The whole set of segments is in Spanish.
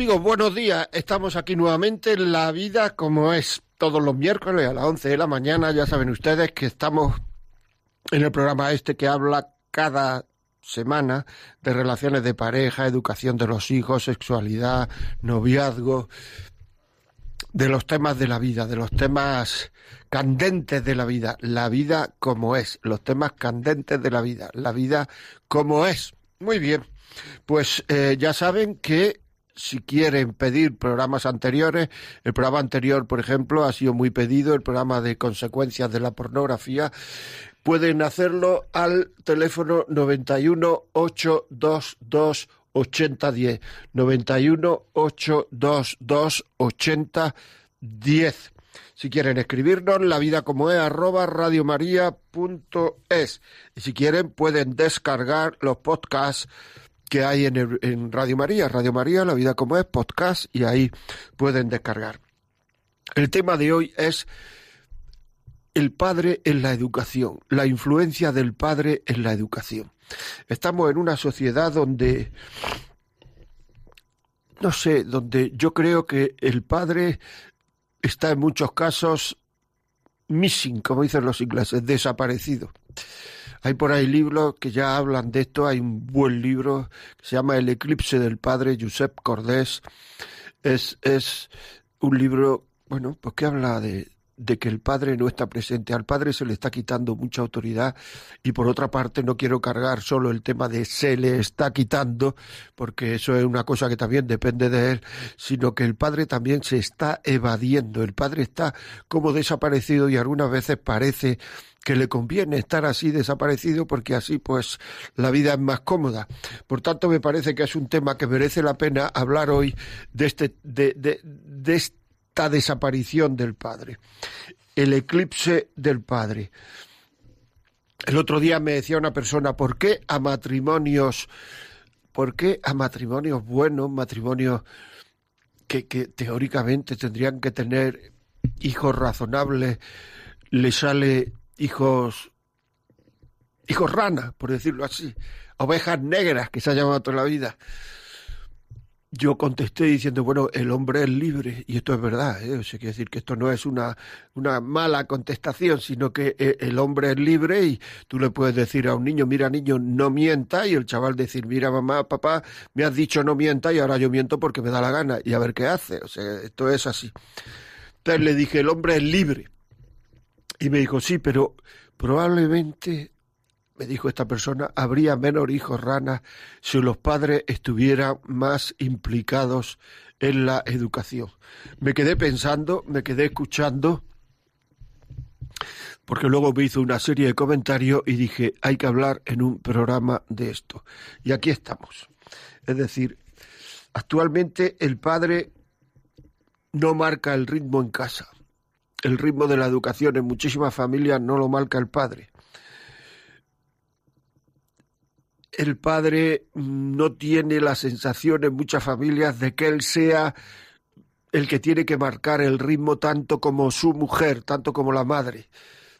Amigos, buenos días. Estamos aquí nuevamente en La Vida como es todos los miércoles a las 11 de la mañana. Ya saben ustedes que estamos en el programa este que habla cada semana de relaciones de pareja, educación de los hijos, sexualidad, noviazgo, de los temas de la vida, de los temas candentes de la vida, la vida como es, los temas candentes de la vida, la vida como es. Muy bien, pues eh, ya saben que si quieren pedir programas anteriores, el programa anterior, por ejemplo, ha sido muy pedido, el programa de consecuencias de la pornografía, pueden hacerlo al teléfono 91 822 8010 91 822 8010 si quieren escribirnos, la vida como es. Arroba radiomaria.es. Y si quieren, pueden descargar los podcasts que hay en, en Radio María. Radio María, La Vida como es, podcast, y ahí pueden descargar. El tema de hoy es el padre en la educación, la influencia del padre en la educación. Estamos en una sociedad donde, no sé, donde yo creo que el padre está en muchos casos missing, como dicen los ingleses, desaparecido. Hay por ahí libros que ya hablan de esto. Hay un buen libro que se llama El eclipse del padre Josep Cordés. Es, es un libro, bueno, pues que habla de, de que el padre no está presente. Al padre se le está quitando mucha autoridad y por otra parte no quiero cargar solo el tema de se le está quitando, porque eso es una cosa que también depende de él, sino que el padre también se está evadiendo. El padre está como desaparecido y algunas veces parece que le conviene estar así desaparecido porque así pues la vida es más cómoda. Por tanto, me parece que es un tema que merece la pena hablar hoy de este de, de, de esta desaparición del padre. El eclipse del padre. El otro día me decía una persona, ¿por qué a matrimonios, por qué a matrimonios buenos, matrimonios que, que teóricamente tendrían que tener hijos razonables, le sale hijos, hijos rana, por decirlo así, ovejas negras que se ha llamado toda la vida. Yo contesté diciendo, bueno, el hombre es libre, y esto es verdad, ¿eh? o sea, quiere decir que esto no es una, una mala contestación, sino que eh, el hombre es libre y tú le puedes decir a un niño, mira niño, no mienta, y el chaval decir, mira mamá, papá, me has dicho no mienta y ahora yo miento porque me da la gana, y a ver qué hace, o sea, esto es así. Entonces le dije, el hombre es libre. Y me dijo, sí, pero probablemente, me dijo esta persona, habría menos hijos ranas si los padres estuvieran más implicados en la educación. Me quedé pensando, me quedé escuchando, porque luego me hizo una serie de comentarios y dije, hay que hablar en un programa de esto. Y aquí estamos. Es decir, actualmente el padre no marca el ritmo en casa el ritmo de la educación en muchísimas familias no lo marca el padre. El padre no tiene la sensación en muchas familias de que él sea el que tiene que marcar el ritmo tanto como su mujer, tanto como la madre.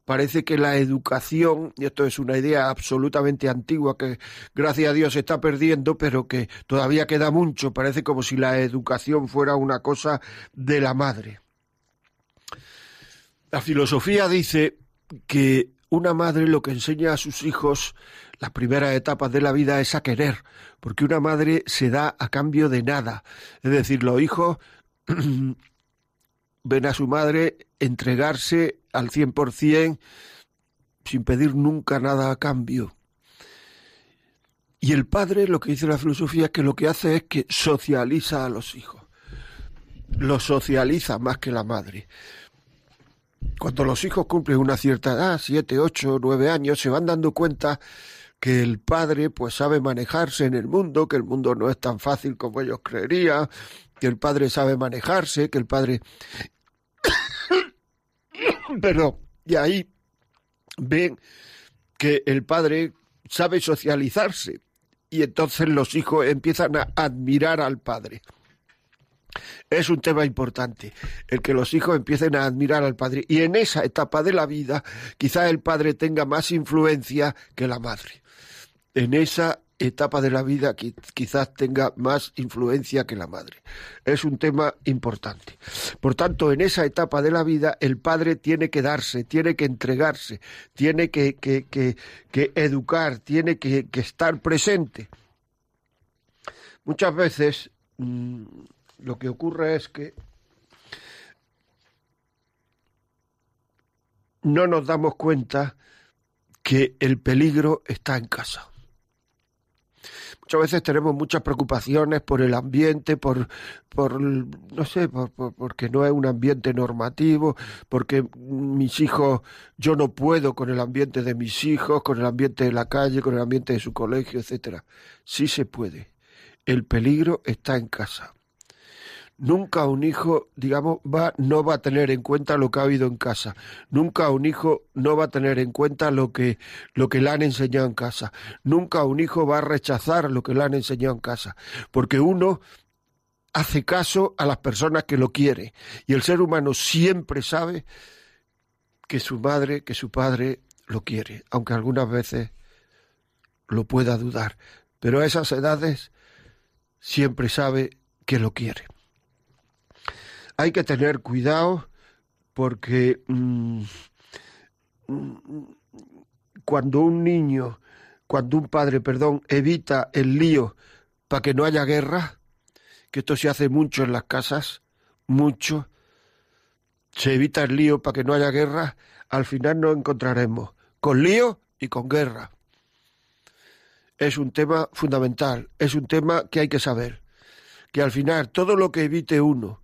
Parece que la educación, y esto es una idea absolutamente antigua que gracias a Dios se está perdiendo, pero que todavía queda mucho, parece como si la educación fuera una cosa de la madre. La filosofía dice que una madre lo que enseña a sus hijos las primeras etapas de la vida es a querer, porque una madre se da a cambio de nada. Es decir, los hijos ven a su madre entregarse al cien por cien sin pedir nunca nada a cambio. Y el padre, lo que dice la filosofía, es que lo que hace es que socializa a los hijos. Los socializa más que la madre. Cuando los hijos cumplen una cierta edad, siete, ocho, nueve años, se van dando cuenta que el padre pues sabe manejarse en el mundo, que el mundo no es tan fácil como ellos creerían, que el padre sabe manejarse, que el padre... Pero, y ahí ven que el padre sabe socializarse y entonces los hijos empiezan a admirar al padre. Es un tema importante, el que los hijos empiecen a admirar al padre. Y en esa etapa de la vida, quizá el padre tenga más influencia que la madre. En esa etapa de la vida quizás tenga más influencia que la madre. Es un tema importante. Por tanto, en esa etapa de la vida el padre tiene que darse, tiene que entregarse, tiene que, que, que, educar, tiene que, estar presente. Muchas veces mm, lo que ocurre es que no nos damos cuenta que el peligro está en casa. Muchas veces tenemos muchas preocupaciones por el ambiente, por, por no sé, por, porque no es un ambiente normativo, porque mis hijos, yo no puedo con el ambiente de mis hijos, con el ambiente de la calle, con el ambiente de su colegio, etcétera. Sí se puede. El peligro está en casa nunca un hijo, digamos, va, no va a tener en cuenta lo que ha oído en casa. Nunca un hijo no va a tener en cuenta lo que, lo que le han enseñado en casa. Nunca un hijo va a rechazar lo que le han enseñado en casa. Porque uno hace caso a las personas que lo quiere. Y el ser humano siempre sabe que su madre, que su padre lo quiere, aunque algunas veces lo pueda dudar. Pero a esas edades siempre sabe que lo quiere hay que tener cuidado porque mm, mm, cuando un niño, cuando un padre, perdón, evita el lío para que no haya guerra, que esto se hace mucho en las casas, mucho, se evita el lío para que no haya guerra, al final nos encontraremos con lío y con guerra. Es un tema fundamental, es un tema que hay que saber, que al final todo lo que evite uno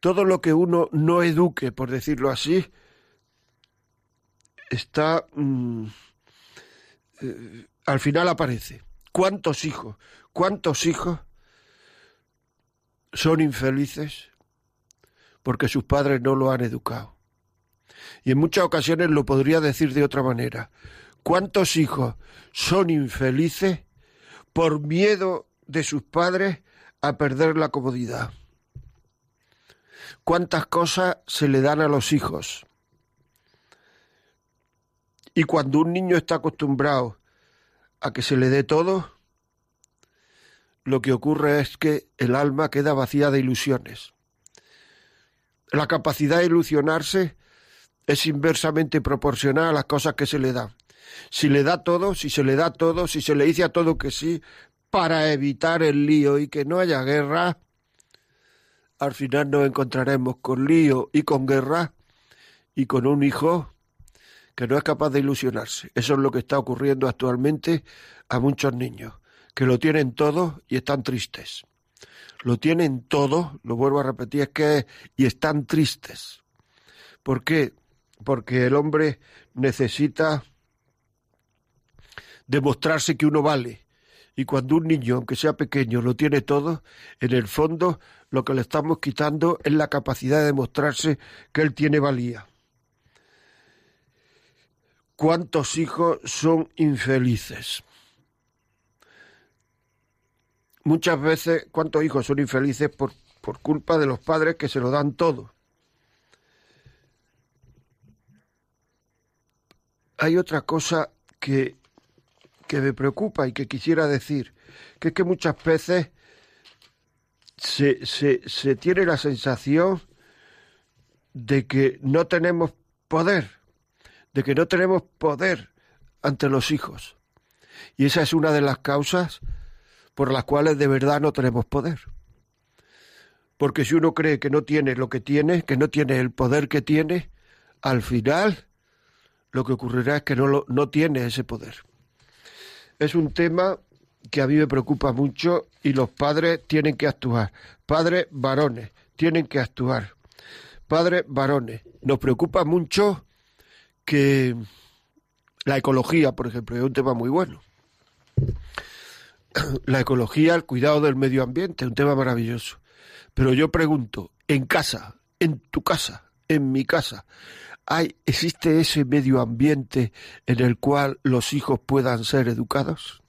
todo lo que uno no eduque, por decirlo así, está... Mm, eh, al final aparece. ¿Cuántos hijos? ¿Cuántos hijos son infelices porque sus padres no lo han educado? Y en muchas ocasiones lo podría decir de otra manera. ¿Cuántos hijos son infelices por miedo de sus padres a perder la comodidad? Cuántas cosas se le dan a los hijos. Y cuando un niño está acostumbrado a que se le dé todo, lo que ocurre es que el alma queda vacía de ilusiones. La capacidad de ilusionarse es inversamente proporcional a las cosas que se le dan. Si le da todo, si se le da todo, si se le dice a todo que sí, para evitar el lío y que no haya guerra, al final nos encontraremos con lío y con guerra y con un hijo que no es capaz de ilusionarse. Eso es lo que está ocurriendo actualmente a muchos niños, que lo tienen todo y están tristes. Lo tienen todo, lo vuelvo a repetir, es que y están tristes. ¿Por qué? Porque el hombre necesita demostrarse que uno vale. Y cuando un niño, aunque sea pequeño, lo tiene todo, en el fondo lo que le estamos quitando es la capacidad de demostrarse que él tiene valía. ¿Cuántos hijos son infelices? Muchas veces, ¿cuántos hijos son infelices por, por culpa de los padres que se lo dan todo? Hay otra cosa que, que me preocupa y que quisiera decir, que es que muchas veces se, se, se tiene la sensación de que no tenemos poder, de que no tenemos poder ante los hijos. Y esa es una de las causas por las cuales de verdad no tenemos poder. Porque si uno cree que no tiene lo que tiene, que no tiene el poder que tiene, al final lo que ocurrirá es que no, lo, no tiene ese poder. Es un tema que a mí me preocupa mucho y los padres tienen que actuar. Padres varones tienen que actuar. Padres varones. Nos preocupa mucho que la ecología, por ejemplo, es un tema muy bueno. la ecología, el cuidado del medio ambiente, un tema maravilloso. Pero yo pregunto, en casa, en tu casa, en mi casa, ¿hay, ¿existe ese medio ambiente en el cual los hijos puedan ser educados?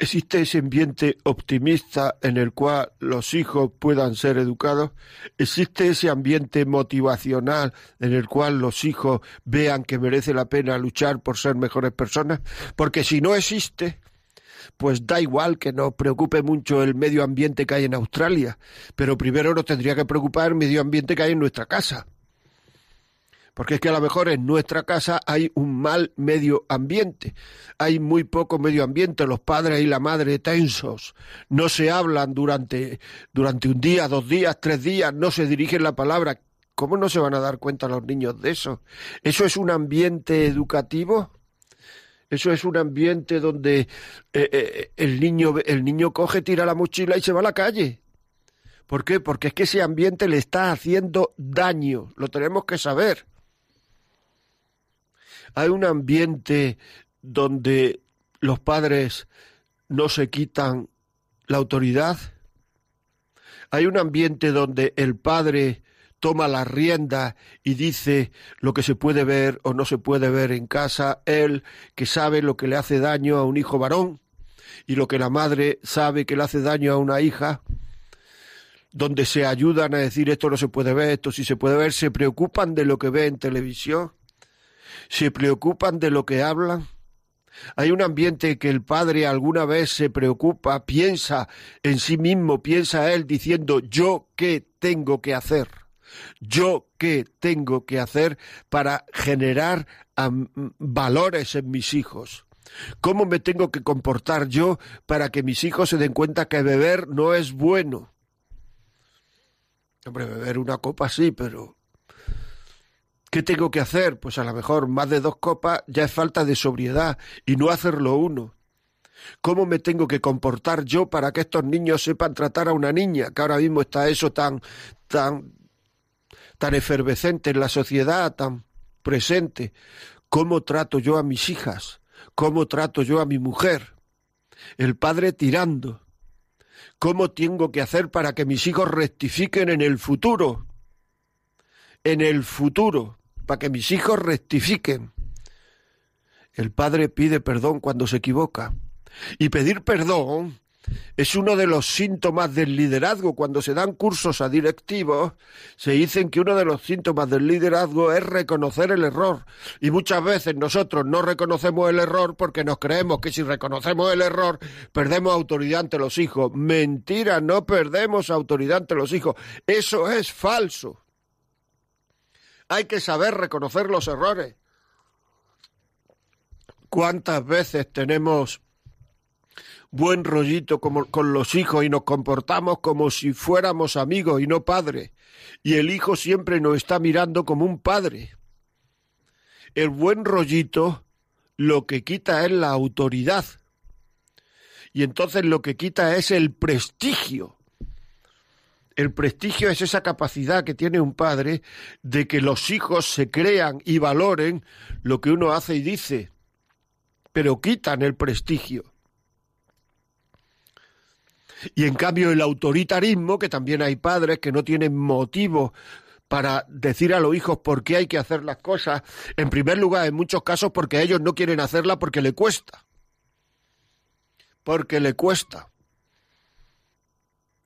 ¿Existe ese ambiente optimista en el cual los hijos puedan ser educados? ¿Existe ese ambiente motivacional en el cual los hijos vean que merece la pena luchar por ser mejores personas? Porque si no existe, pues da igual que nos preocupe mucho el medio ambiente que hay en Australia, pero primero nos tendría que preocupar el medio ambiente que hay en nuestra casa. Porque es que a lo mejor en nuestra casa hay un mal medio ambiente, hay muy poco medio ambiente, los padres y la madre tensos, no se hablan durante, durante un día, dos días, tres días, no se dirigen la palabra. ¿Cómo no se van a dar cuenta los niños de eso? ¿Eso es un ambiente educativo? Eso es un ambiente donde eh, eh, el, niño, el niño coge, tira la mochila y se va a la calle. ¿Por qué? Porque es que ese ambiente le está haciendo daño, lo tenemos que saber. Hay un ambiente donde los padres no se quitan la autoridad. Hay un ambiente donde el padre toma la rienda y dice lo que se puede ver o no se puede ver en casa, él que sabe lo que le hace daño a un hijo varón y lo que la madre sabe que le hace daño a una hija, donde se ayudan a decir esto no se puede ver, esto sí se puede ver, se preocupan de lo que ve en televisión se preocupan de lo que hablan. Hay un ambiente que el padre alguna vez se preocupa, piensa en sí mismo, piensa él diciendo yo qué tengo que hacer. Yo qué tengo que hacer para generar valores en mis hijos. ¿Cómo me tengo que comportar yo para que mis hijos se den cuenta que beber no es bueno? Hombre, beber una copa sí, pero ¿Qué tengo que hacer? Pues a lo mejor más de dos copas ya es falta de sobriedad y no hacerlo uno. ¿Cómo me tengo que comportar yo para que estos niños sepan tratar a una niña? Que ahora mismo está eso tan, tan, tan efervescente en la sociedad, tan presente. ¿Cómo trato yo a mis hijas? ¿Cómo trato yo a mi mujer? El padre tirando. ¿Cómo tengo que hacer para que mis hijos rectifiquen en el futuro? En el futuro para que mis hijos rectifiquen. El padre pide perdón cuando se equivoca. Y pedir perdón es uno de los síntomas del liderazgo. Cuando se dan cursos a directivos, se dicen que uno de los síntomas del liderazgo es reconocer el error. Y muchas veces nosotros no reconocemos el error porque nos creemos que si reconocemos el error, perdemos autoridad ante los hijos. Mentira, no perdemos autoridad ante los hijos. Eso es falso. Hay que saber reconocer los errores. ¿Cuántas veces tenemos buen rollito como, con los hijos y nos comportamos como si fuéramos amigos y no padres? Y el hijo siempre nos está mirando como un padre. El buen rollito lo que quita es la autoridad. Y entonces lo que quita es el prestigio. El prestigio es esa capacidad que tiene un padre de que los hijos se crean y valoren lo que uno hace y dice, pero quitan el prestigio. Y en cambio el autoritarismo, que también hay padres que no tienen motivo para decir a los hijos por qué hay que hacer las cosas, en primer lugar, en muchos casos porque ellos no quieren hacerla porque le cuesta. Porque le cuesta.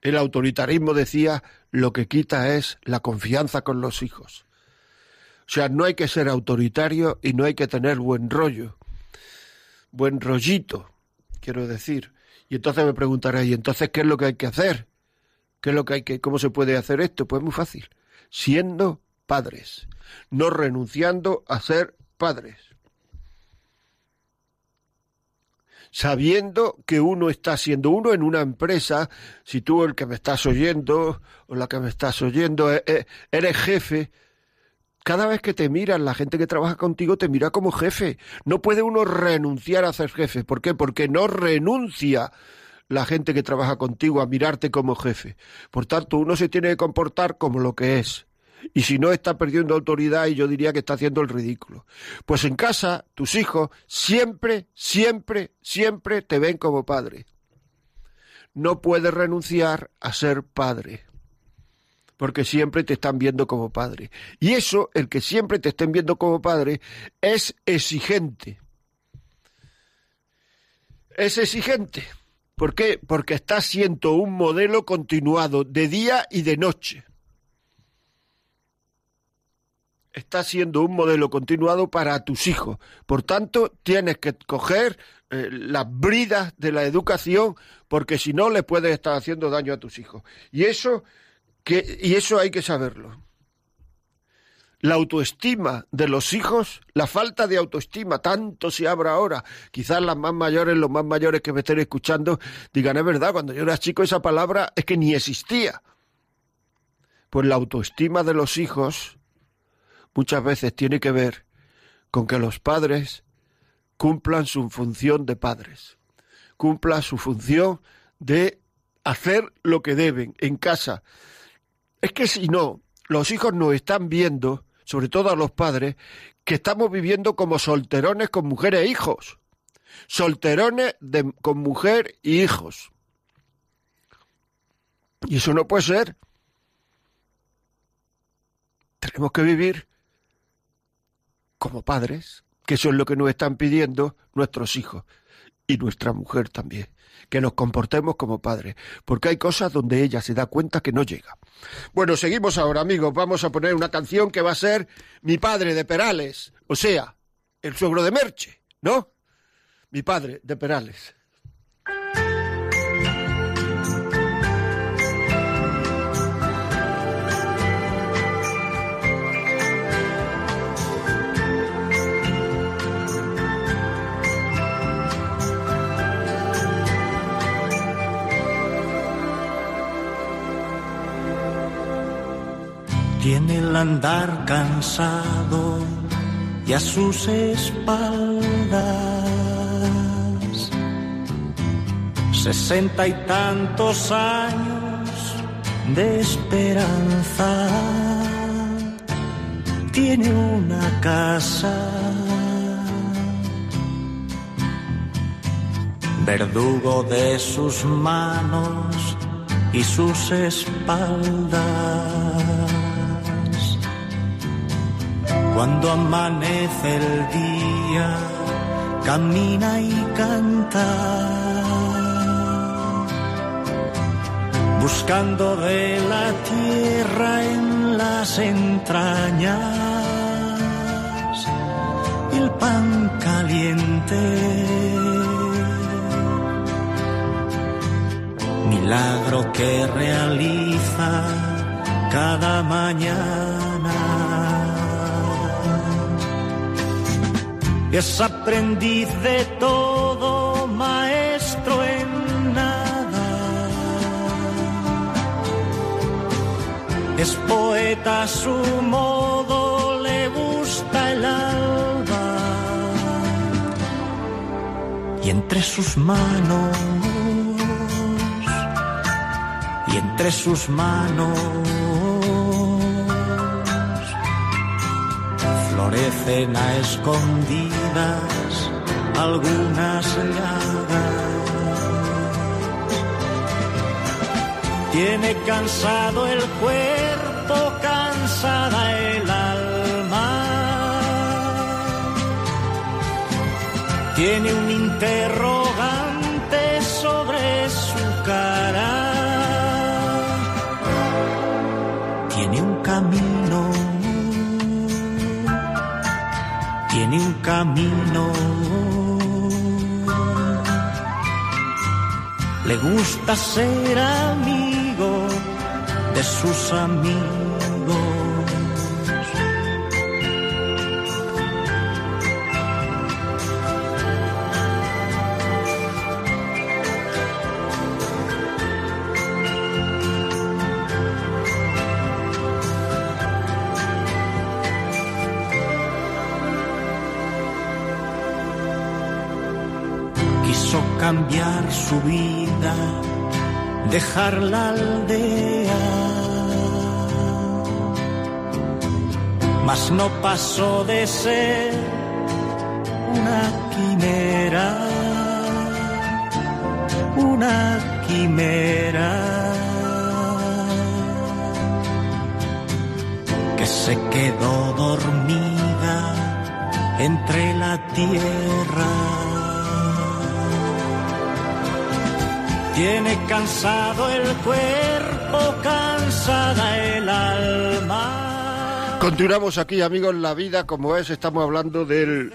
El autoritarismo decía lo que quita es la confianza con los hijos. O sea, no hay que ser autoritario y no hay que tener buen rollo, buen rollito, quiero decir. Y entonces me preguntaré, ¿y entonces qué es lo que hay que hacer? ¿Qué es lo que hay que, cómo se puede hacer esto? Pues muy fácil, siendo padres, no renunciando a ser padres. sabiendo que uno está siendo uno en una empresa, si tú el que me estás oyendo o la que me estás oyendo eh, eh, eres jefe, cada vez que te miran, la gente que trabaja contigo te mira como jefe. No puede uno renunciar a ser jefe. ¿Por qué? Porque no renuncia la gente que trabaja contigo a mirarte como jefe. Por tanto, uno se tiene que comportar como lo que es. Y si no, está perdiendo autoridad y yo diría que está haciendo el ridículo. Pues en casa, tus hijos siempre, siempre, siempre te ven como padre. No puedes renunciar a ser padre porque siempre te están viendo como padre. Y eso, el que siempre te estén viendo como padre, es exigente. Es exigente. ¿Por qué? Porque está siendo un modelo continuado de día y de noche. Está siendo un modelo continuado para tus hijos. Por tanto, tienes que coger eh, las bridas de la educación porque si no le puedes estar haciendo daño a tus hijos. Y eso y eso hay que saberlo. La autoestima de los hijos, la falta de autoestima, tanto se abra ahora. Quizás las más mayores, los más mayores que me estén escuchando, digan, es verdad, cuando yo era chico esa palabra es que ni existía. Pues la autoestima de los hijos muchas veces tiene que ver con que los padres cumplan su función de padres, cumplan su función de hacer lo que deben en casa, es que si no, los hijos nos están viendo, sobre todo a los padres, que estamos viviendo como solterones con mujeres e hijos. Solterones con mujer y hijos. Y eso no puede ser. Tenemos que vivir como padres, que eso es lo que nos están pidiendo nuestros hijos y nuestra mujer también que nos comportemos como padres, porque hay cosas donde ella se da cuenta que no llega. Bueno, seguimos ahora, amigos. Vamos a poner una canción que va a ser Mi padre de Perales, o sea, el suegro de Merche, ¿no? Mi padre de Perales. Tiene el andar cansado y a sus espaldas sesenta y tantos años de esperanza. Tiene una casa. Verdugo de sus manos y sus espaldas. Cuando amanece el día, camina y canta, buscando de la tierra en las entrañas el pan caliente. Milagro que realiza cada mañana es aprendiz de todo, maestro en nada. Es poeta a su modo, le gusta el alba. Y entre sus manos, y entre sus manos florecen a escondidas algunas llagas. Tiene cansado el cuerpo, cansada el alma. Tiene un interrogante camino. Le gusta ser amigo de sus amigos. Vida, dejar la aldea. mas no pasó de ser una quimera, una quimera que se quedó dormida entre la tierra. Tiene cansado el cuerpo, cansada el alma. Continuamos aquí, amigos, la vida como es. Estamos hablando del,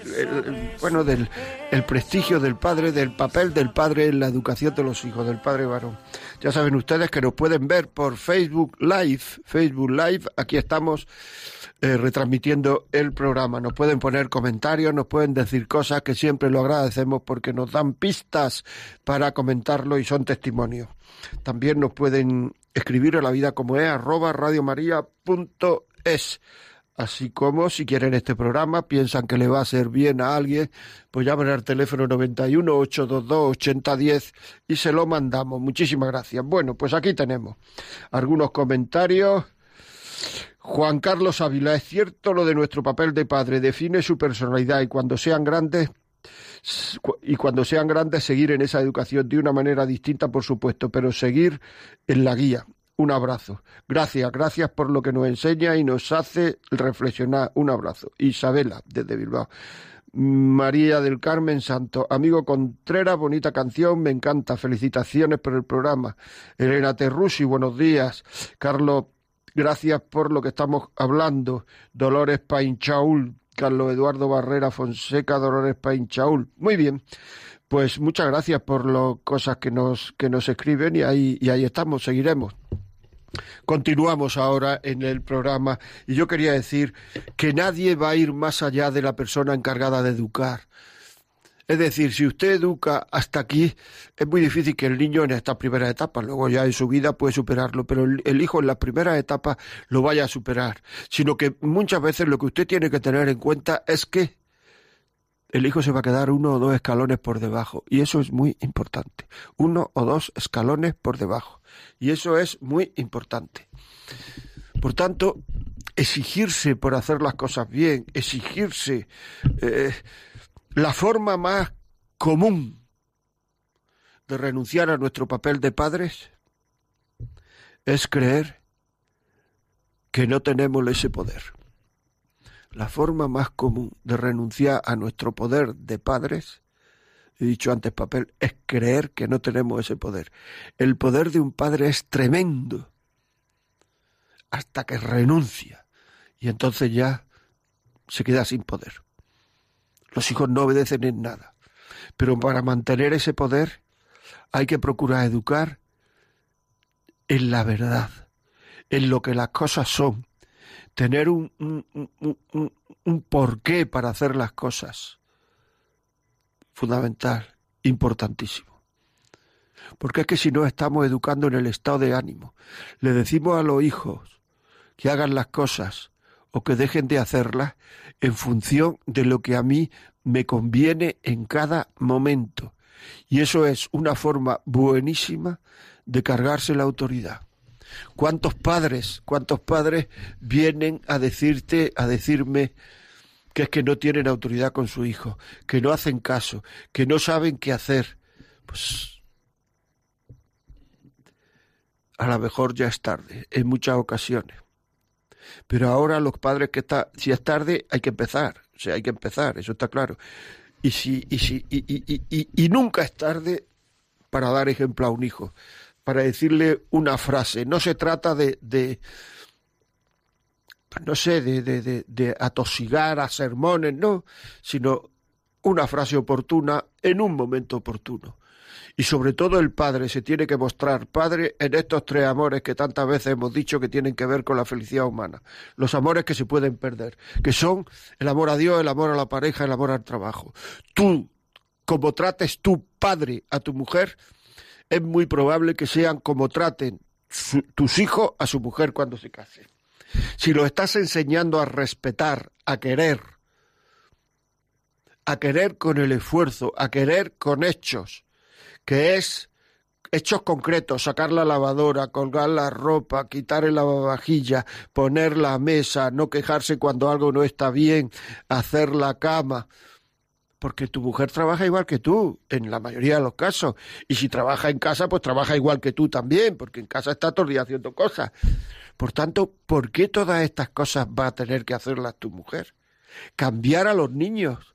bueno, del el prestigio del padre, del papel del padre en la educación de los hijos, del padre varón. Ya saben ustedes que nos pueden ver por Facebook Live, Facebook Live. Aquí estamos eh, retransmitiendo el programa. Nos pueden poner comentarios, nos pueden decir cosas que siempre lo agradecemos porque nos dan pistas para comentarlo y son testimonios. También nos pueden escribir a la vida como es arroba radiomaria.es. Así como si quieren este programa, piensan que le va a ser bien a alguien, pues llamen al teléfono 91 822 8010 y se lo mandamos. Muchísimas gracias. Bueno, pues aquí tenemos algunos comentarios. Juan Carlos Ávila, es cierto lo de nuestro papel de padre, define su personalidad y cuando sean grandes y cuando sean grandes seguir en esa educación de una manera distinta, por supuesto, pero seguir en la guía. Un abrazo. Gracias, gracias por lo que nos enseña y nos hace reflexionar. Un abrazo. Isabela, desde Bilbao. María del Carmen Santo, amigo Contreras, bonita canción, me encanta, felicitaciones por el programa. Elena Terrusi, buenos días. Carlos, gracias por lo que estamos hablando. Dolores Painchaul, Carlos Eduardo Barrera Fonseca, Dolores Painchaul. Muy bien. Pues muchas gracias por las cosas que nos, que nos escriben y ahí, y ahí estamos, seguiremos. Continuamos ahora en el programa y yo quería decir que nadie va a ir más allá de la persona encargada de educar. Es decir, si usted educa hasta aquí, es muy difícil que el niño en esta primera etapa, luego ya en su vida puede superarlo, pero el, hijo en la primera etapa lo vaya a superar. Sino que muchas veces lo que usted tiene que tener en cuenta es que el hijo se va a quedar uno o dos escalones por debajo. Y eso es muy importante. Uno o dos escalones por debajo. Y eso es muy importante. Por tanto, exigirse por hacer las cosas bien, exigirse eh, la forma más común de renunciar a nuestro papel de padres es creer que no tenemos ese poder. La forma más común de renunciar a nuestro poder de padres he dicho antes papel, es creer que no tenemos ese poder. El poder de un padre es tremendo hasta que renuncia y entonces ya se queda sin poder. Los hijos no obedecen en nada, pero para mantener ese poder hay que procurar educar en la verdad, en lo que las cosas son, tener un, un, un, un porqué para hacer las cosas fundamental, importantísimo. Porque es que si no estamos educando en el estado de ánimo, le decimos a los hijos que hagan las cosas o que dejen de hacerlas en función de lo que a mí me conviene en cada momento. Y eso es una forma buenísima de cargarse la autoridad. ¿Cuántos padres, cuántos padres vienen a decirte, a decirme, que es que no tienen autoridad con su hijo, que no hacen caso, que no saben qué hacer, pues a lo mejor ya es tarde, en muchas ocasiones. Pero ahora los padres que está, si es tarde, hay que empezar, o sea, hay que empezar, eso está claro. Y si, y si, y, y, y, y nunca es tarde para dar ejemplo a un hijo, para decirle una frase. No se trata de, de no sé, de, de, atosigar a sermones, no, sino una frase oportuna en un momento oportuno. Y sobre todo el padre se tiene que mostrar padre en estos tres amores que tantas veces hemos dicho que tienen que ver con la felicidad humana. Los amores que se pueden perder, que son el amor a Dios, el amor a la pareja, el amor al trabajo. Tú, como trates tu padre a tu mujer, es muy probable que sean como traten tus hijos a su mujer cuando se casen. Si lo estás enseñando a respetar, a querer, a querer con el esfuerzo, a querer con hechos, que es hechos concretos, sacar la lavadora, colgar la ropa, quitar el lavavajilla, poner la mesa, no quejarse cuando algo no está bien, hacer la cama. Porque tu mujer trabaja igual que tú, en la mayoría de los casos. Y si trabaja en casa, pues trabaja igual que tú también, porque en casa está todo el día haciendo cosas. Por tanto, ¿por qué todas estas cosas va a tener que hacerlas tu mujer? Cambiar a los niños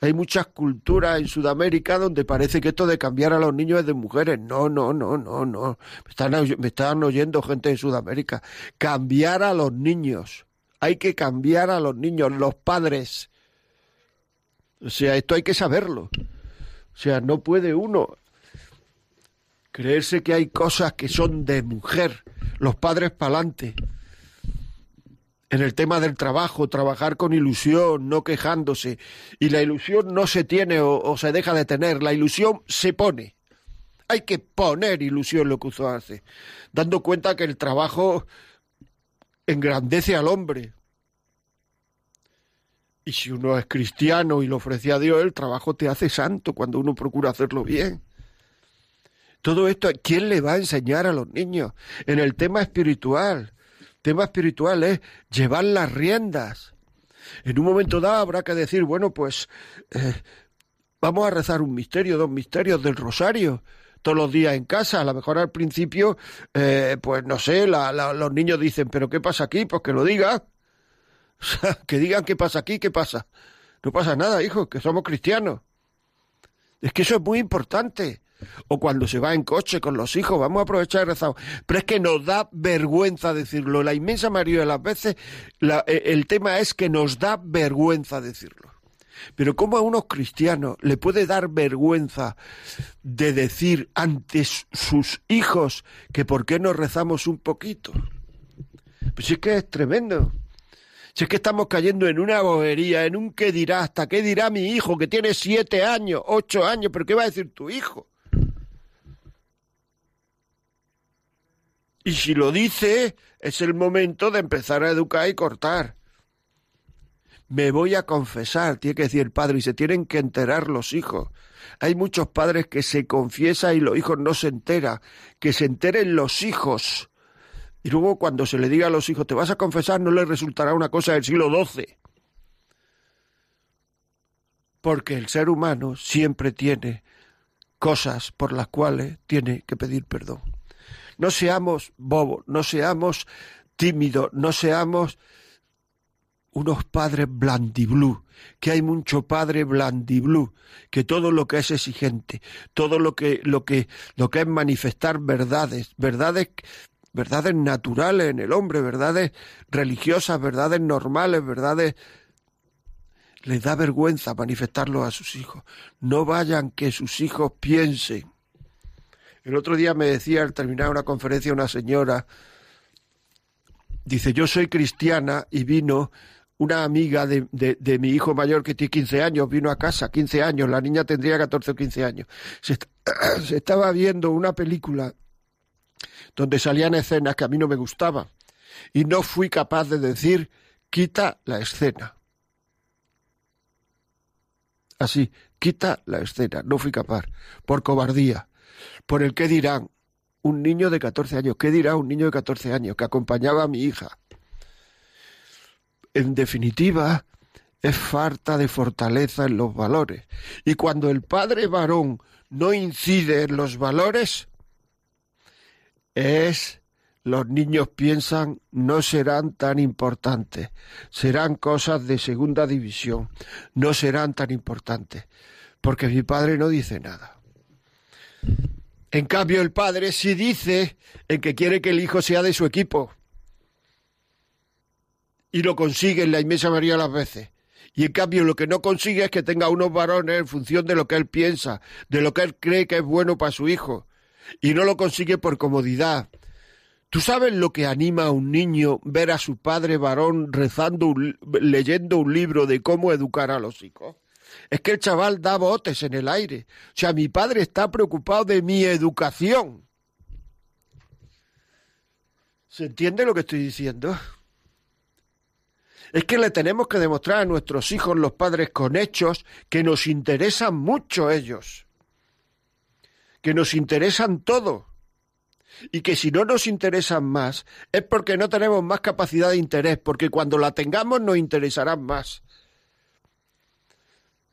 hay muchas culturas en Sudamérica donde parece que esto de cambiar a los niños es de mujeres. No, no, no, no, no. Me están, me están oyendo gente en Sudamérica. Cambiar a los niños. Hay que cambiar a los niños, los padres. O sea, esto hay que saberlo. O sea, no puede uno creerse que hay cosas que son de mujer. Los padres pa'lante en el tema del trabajo, trabajar con ilusión, no quejándose. Y la ilusión no se tiene o, se deja de tener, la ilusión se pone. Hay que poner ilusión lo que usted hace, dando cuenta que el trabajo engrandece al hombre. Y si uno es cristiano y lo ofrece a Dios, el trabajo te hace santo cuando uno procura hacerlo bien. Todo esto, ¿quién le va a enseñar a los niños? En el tema espiritual tema espiritual es llevar las riendas. En un momento dado habrá que decir, bueno, pues eh, vamos a rezar un misterio, dos misterios del rosario todos los días en casa. A lo mejor al principio, eh, pues no sé, los niños dicen, pero ¿qué pasa aquí? Pues que lo diga. que digan qué pasa aquí, qué pasa. No pasa nada, hijo, que somos cristianos. Es que eso es muy importante o cuando se va en coche con los hijos, vamos a aprovechar el rezado. Pero es que nos da vergüenza decirlo. La inmensa mayoría de las veces e, el tema es que nos da vergüenza decirlo. Pero ¿cómo a unos cristianos le puede dar vergüenza de decir ante sus hijos que por qué no rezamos un poquito? Pues es que es tremendo. Si es que estamos cayendo en una bobería, en un qué dirá, hasta qué dirá mi hijo que tiene siete años, ocho años, pero qué va a decir tu hijo. Y si lo dice, es el momento de empezar a educar y cortar. Me voy a confesar, tiene que decir el padre, y se tienen que enterar los hijos. Hay muchos padres que se confiesan y los hijos no se enteran, que se enteren los hijos. Y luego cuando se le diga a los hijos, te vas a confesar, no les resultará una cosa del siglo XII. Porque el ser humano siempre tiene cosas por las cuales tiene que pedir perdón. No seamos bobos, no seamos tímidos, no seamos unos padres blandiblú, que hay mucho padre blandiblú, que todo lo que es exigente, todo lo que, lo que, lo que es manifestar verdades, verdades, verdades naturales en el hombre, verdades religiosas, verdades normales, verdades les da vergüenza manifestarlo a sus hijos. No vayan que sus hijos piensen el otro día me decía al terminar una conferencia una señora, dice, yo soy cristiana y vino una amiga de, de, mi hijo mayor que tiene 15 años, vino a casa, 15 años, la niña tendría 14 o 15 años. Se, se estaba viendo una película donde salían escenas que a mí no me gustaban y no fui capaz de decir, quita la escena. Así, quita la escena, no fui capaz, por cobardía por el qué dirán. Un niño de 14 años, ¿qué dirá un niño de 14 años que acompañaba a mi hija? En definitiva, es falta de fortaleza en los valores. Y cuando el padre varón no incide en los valores, es los niños piensan no serán tan importantes, serán cosas de segunda división, no serán tan importantes, porque mi padre no dice nada. En cambio, el padre sí dice en que quiere que el hijo sea de su equipo. Y lo consigue en la inmensa mayoría de las veces. Y en cambio lo que no consigue es que tenga unos varones en función de lo que él piensa, de lo que él cree que es bueno para su hijo. Y no lo consigue por comodidad. ¿Tú sabes lo que anima a un niño ver a su padre varón rezando, leyendo un libro de cómo educar a los hijos? Es que el chaval da botes en el aire. O sea, mi padre está preocupado de mi educación. ¿Se entiende lo que estoy diciendo? Es que le tenemos que demostrar a nuestros hijos, los padres, con hechos, que nos interesan mucho ellos. que nos interesan todo y que si no nos interesan más es porque no tenemos más capacidad de interés, porque cuando la tengamos nos interesarán más.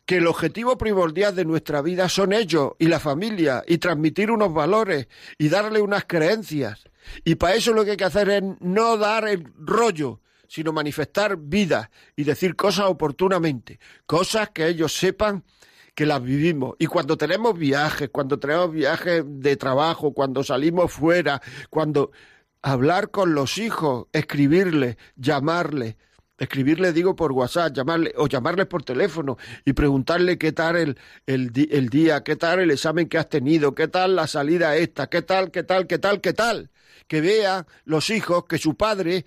Que el objetivo primordial de nuestra vida son ellos y la familia y transmitir unos valores y darle unas creencias. Y para eso lo que hay que hacer es no dar el rollo, sino manifestar vida y decir cosas oportunamente, cosas que ellos sepan que las vivimos. Y cuando tenemos viajes, cuando tenemos viajes de trabajo, cuando salimos fuera, cuando hablar con los hijos, escribirles, llamarles, escribirle digo por WhatsApp, llamarle o llamarles por teléfono y preguntarle qué tal el, el, el, día, qué tal el examen que has tenido, qué tal la salida esta, qué tal, qué tal, qué tal, qué tal. Que vean los hijos que su padre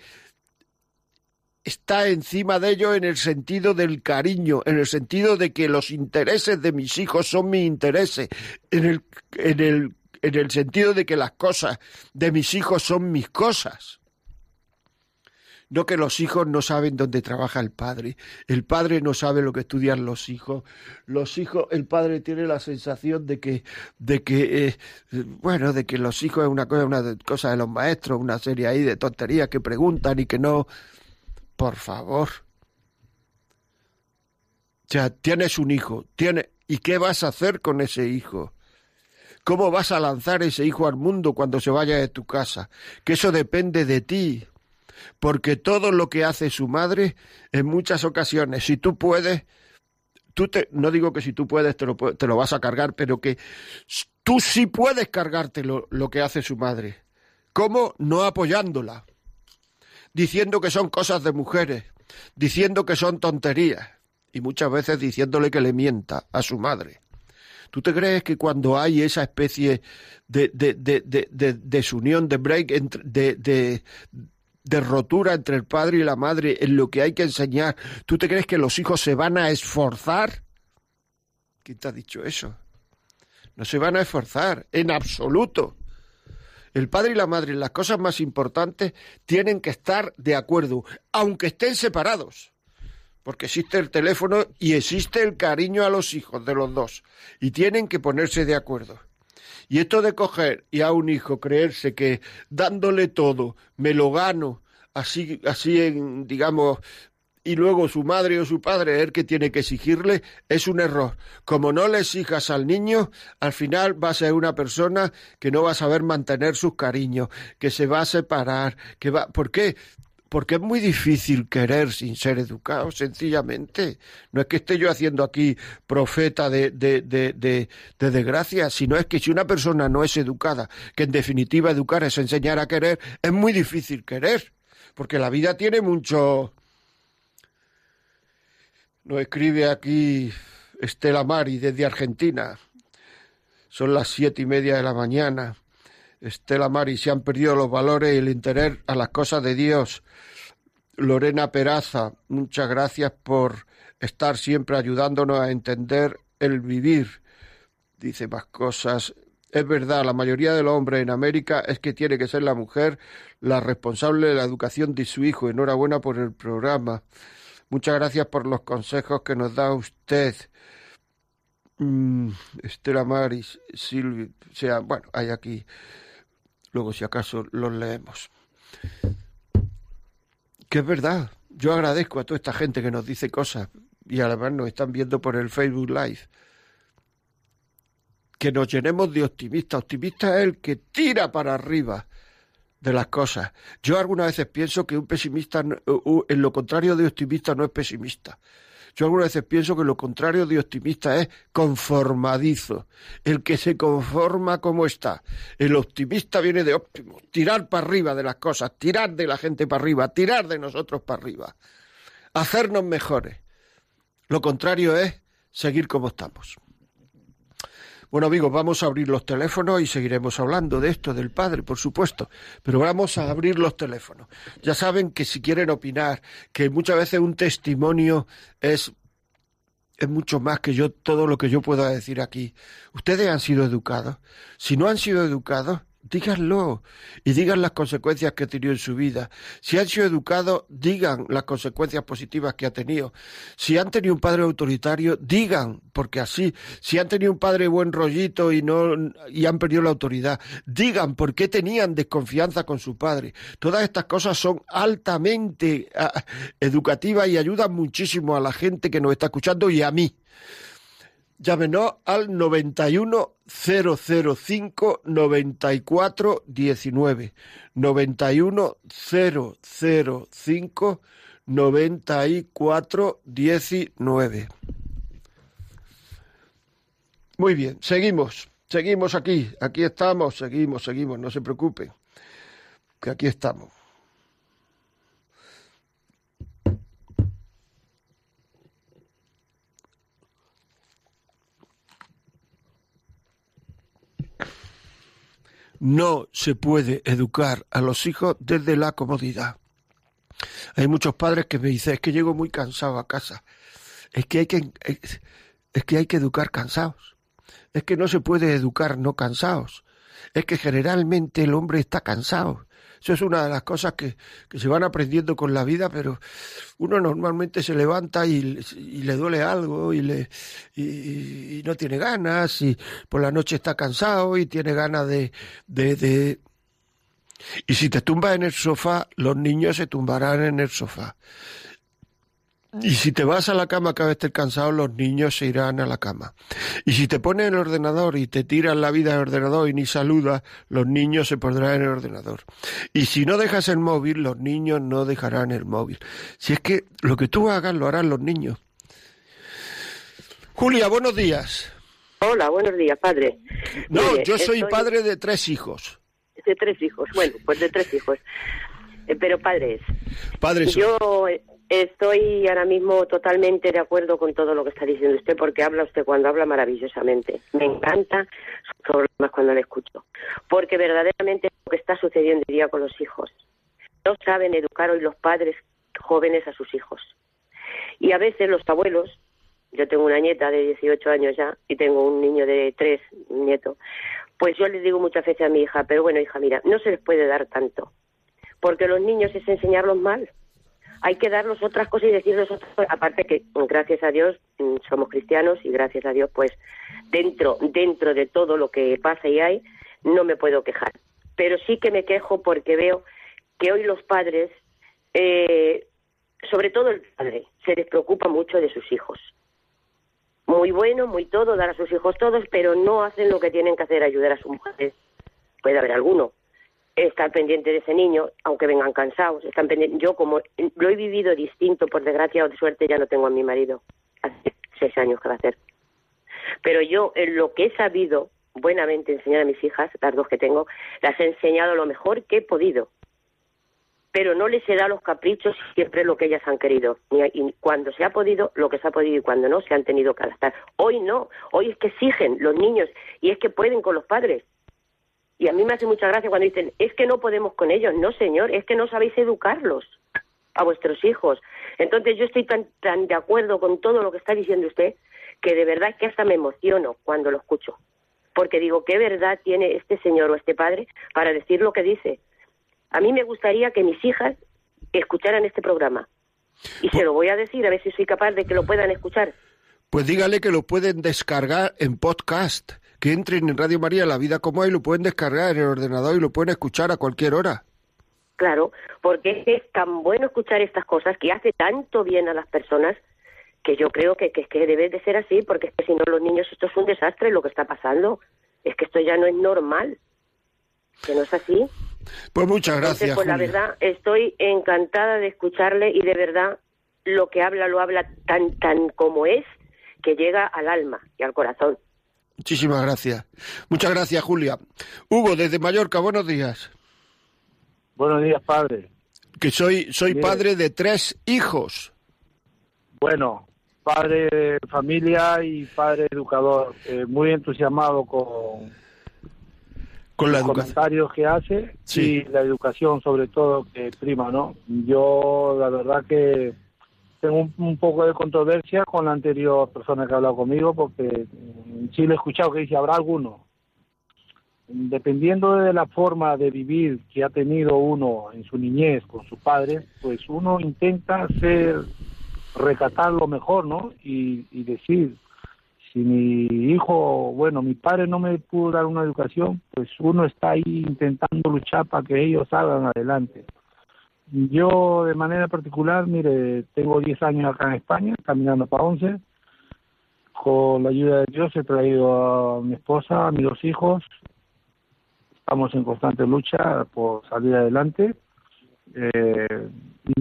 está encima de ello en el sentido del cariño, en el sentido de que los intereses de mis hijos son mis intereses, en el, en el, en el sentido de que las cosas de mis hijos son mis cosas. No que los hijos no saben dónde trabaja el padre, el padre no sabe lo que estudian los hijos, los hijos, el padre tiene la sensación de que, de que, eh, bueno, de que los hijos es una cosa, una cosa de los maestros, una serie ahí de tonterías que preguntan y que no, por favor. O sea, tienes un hijo, tiene, ¿y qué vas a hacer con ese hijo? ¿Cómo vas a lanzar ese hijo al mundo cuando se vaya de tu casa? Que eso depende de ti. Porque todo lo que hace su madre, en muchas ocasiones, si tú puedes, tú te, no digo que si tú puedes te lo, te lo vas a cargar, pero que tú sí puedes cargarte lo, que hace su madre. ¿Cómo? No apoyándola diciendo que son cosas de mujeres, diciendo que son tonterías y muchas veces diciéndole que le mienta a su madre. ¿Tú te crees que cuando hay esa especie de, de, de, de desunión, de break, de, de, de rotura entre el padre y la madre en lo que hay que enseñar, ¿tú te crees que los hijos se van a esforzar? ¿Quién te ha dicho eso? No se van a esforzar, en absoluto. El padre y la madre en las cosas más importantes tienen que estar de acuerdo, aunque estén separados. Porque existe el teléfono y existe el cariño a los hijos de los dos. Y tienen que ponerse de acuerdo. Y esto de coger y a un hijo creerse que dándole todo me lo gano, así, así en, digamos, y luego su madre o su padre es el que tiene que exigirle, es un error. Como no le exijas al niño, al final va a ser una persona que no va a saber mantener sus cariños, que se va a separar, que va... ¿Por qué? Porque es muy difícil querer sin ser educado, sencillamente. No es que esté yo haciendo aquí profeta de, de, de, de, de desgracia, sino es que si una persona no es educada, que en definitiva educar es enseñar a querer, es muy difícil querer. Porque la vida tiene mucho, nos escribe aquí Estela Mari desde Argentina. Son las siete y media de la mañana. Estela Mari, se han perdido los valores y el interés a las cosas de Dios. Lorena Peraza, muchas gracias por estar siempre ayudándonos a entender el vivir. Dice más cosas. Es verdad, la mayoría de los hombres en América es que tiene que ser la mujer la responsable de la educación de su hijo. Enhorabuena por el programa. Muchas gracias por los consejos que nos da usted. Mm, Estela Maris, Silvia, o sea, bueno, hay aquí, luego si acaso los leemos. Que es verdad, yo agradezco a toda esta gente que nos dice cosas y además nos están viendo por el Facebook Live. Que nos llenemos de optimistas. Optimista es el que tira para arriba de las cosas. Yo algunas veces pienso que un pesimista, en lo contrario de optimista, no es pesimista. Yo algunas veces pienso que lo contrario de optimista es conformadizo, el que se conforma como está. El optimista viene de óptimo, tirar para arriba de las cosas, tirar de la gente para arriba, tirar de nosotros para arriba, hacernos mejores. Lo contrario es seguir como estamos. Bueno amigos, vamos a abrir los teléfonos y seguiremos hablando de esto, del Padre, por supuesto, pero vamos a abrir los teléfonos. Ya saben que si quieren opinar, que muchas veces un testimonio es es mucho más que yo todo lo que yo pueda decir aquí. Ustedes han sido educados. Si no han sido educados, díganlo y digan las consecuencias que ha tenido en su vida. Si han sido educados, digan las consecuencias positivas que ha tenido. Si han tenido un padre autoritario, digan, porque así, si han tenido un padre buen rollito y no y han perdido la autoridad, digan por qué tenían desconfianza con su padre. Todas estas cosas son altamente ah, educativas y ayudan muchísimo a la gente que nos está escuchando y a mí. Llámenos al 91 005 94 19. 91 005 94 19. Muy bien, seguimos, seguimos aquí, aquí estamos, seguimos, seguimos, no se preocupe, que aquí estamos. No se puede educar a los hijos desde la comodidad. Hay muchos padres que me dicen, es que llego muy cansado a casa. Es que hay que, es que, hay que educar cansados. Es que no se puede educar no cansados. Es que generalmente el hombre está cansado. Eso es una de las cosas que, se van aprendiendo con la vida, pero uno normalmente se levanta y, le duele algo y, le, y, no tiene ganas y por la noche está cansado y tiene ganas de, de... Y si te tumbas en el sofá, los niños se tumbarán en el sofá. Y si te vas a la cama cada vez estés cansado, los niños se irán a la cama. Y si te pones en el ordenador y te tiras la vida del ordenador y ni saludas, los niños se pondrán en el ordenador. Y si no dejas el móvil, los niños no dejarán el móvil. Si es que lo que tú hagas lo harán los niños. Julia, buenos días. Hola, buenos días, padre. No, yo soy padre de tres hijos. De tres hijos, bueno, pues de tres hijos. Eh, pero padres. Padres. Yo Estoy ahora mismo totalmente de acuerdo con todo lo que está diciendo usted, porque habla usted cuando habla maravillosamente. Me encanta sus problemas cuando le escucho, porque verdaderamente lo que está sucediendo hoy día con los hijos. No saben educar hoy los padres jóvenes a sus hijos. Y a veces los abuelos, yo tengo una nieta de 18 años ya y tengo un niño de 3, un nieto, pues yo les digo muchas veces a mi hija, pero bueno, hija, mira, no se les puede dar tanto, porque los niños es enseñarlos mal hay que darnos otras cosas y decirles otras cosas. Aparte que, gracias a Dios, mm, somos cristianos y gracias a Dios, pues dentro, dentro de todo lo que pasa y hay, no me puedo quejar. Pero sí que me quejo porque veo que hoy los padres, eh, sobre todo el padre, se les preocupa mucho de sus hijos. Muy bueno, muy todo, dar a sus hijos todos, pero no hacen lo que tienen que hacer, ayudar a sus mujeres. Puede haber alguno, estar pendiente de ese niño, aunque vengan cansados. Están Yo, como lo he vivido distinto, por desgracia o de suerte, ya no tengo a mi marido. Hace seis años que va a hacer. Pero yo, en lo que he sabido buenamente enseñar a mis hijas, las dos que tengo, las he enseñado lo mejor que he podido. Pero no les he dado los caprichos siempre lo que ellas han querido. Y cuando se ha podido, lo que se ha podido y cuando no, se han tenido que adaptar. Hoy no. Hoy es que exigen los niños y es que pueden con los padres y a mí me hace mucha gracia cuando dicen, es que no podemos con ellos. No, señor, es que no sabéis educarlos a vuestros hijos. Entonces yo estoy tan, tan de acuerdo con todo lo que está diciendo usted que de verdad es que hasta me emociono cuando lo escucho. Porque digo, ¿qué verdad tiene este señor o este padre para decir lo que dice? A mí me gustaría que mis hijas escucharan este programa. Y se lo voy a decir, a ver si soy capaz de que lo puedan escuchar. Pues dígale que lo pueden descargar en podcast que entren en Radio María La Vida como hay, lo pueden descargar en el ordenador y lo pueden escuchar a cualquier hora. Claro, porque es tan bueno escuchar estas cosas que hace tanto bien a las personas que yo creo que, que, que debe de ser así, porque es que si no los niños esto es un desastre lo que está pasando. Es que esto ya no es normal, que no es así. Pues muchas gracias. pues la verdad, estoy encantada de escucharle y de verdad lo que habla lo habla tan, tan como es, que llega al alma y al corazón. Muchísimas gracias. Muchas gracias, Julia. Hugo, desde Mallorca, buenos días. Buenos días, padre. Que soy, soy padre de tres hijos. Bueno, padre de familia y padre educador. Eh, muy entusiasmado con, con la los comentarios que hace sí. y la educación sobre todo que prima, ¿no? Yo la verdad que tengo un, poco de controversia con la anterior persona que ha hablado conmigo porque sí le he escuchado que dice habrá alguno dependiendo de la forma de vivir que ha tenido uno en su niñez con su padre, pues uno intenta ser, recatar lo mejor, ¿no? Y, y decir, si mi hijo, bueno, mi padre no me pudo dar una educación, pues uno está ahí intentando luchar para que ellos salgan adelante. Yo, de manera particular, mire, tengo 10 años acá en España, caminando para 11. Con la ayuda de Dios he traído a mi esposa, a mis dos hijos. Estamos en constante lucha por salir adelante. Eh,